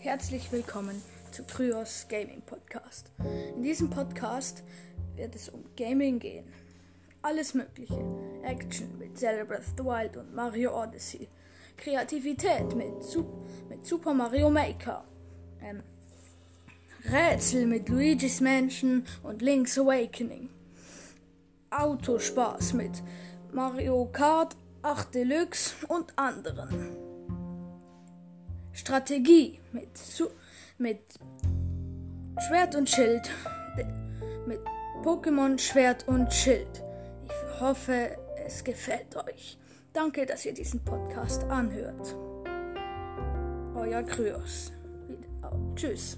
Herzlich willkommen zu Kryos Gaming Podcast. In diesem Podcast wird es um Gaming gehen. Alles Mögliche. Action mit Zelda Breath of the Wild und Mario Odyssey. Kreativität mit, Su mit Super Mario Maker. Ähm, Rätsel mit Luigi's Mansion und Link's Awakening. Autospaß mit Mario Kart 8 Deluxe und anderen. Strategie mit, mit Schwert und Schild. Mit Pokémon Schwert und Schild. Ich hoffe, es gefällt euch. Danke, dass ihr diesen Podcast anhört. Euer Kryos. Tschüss.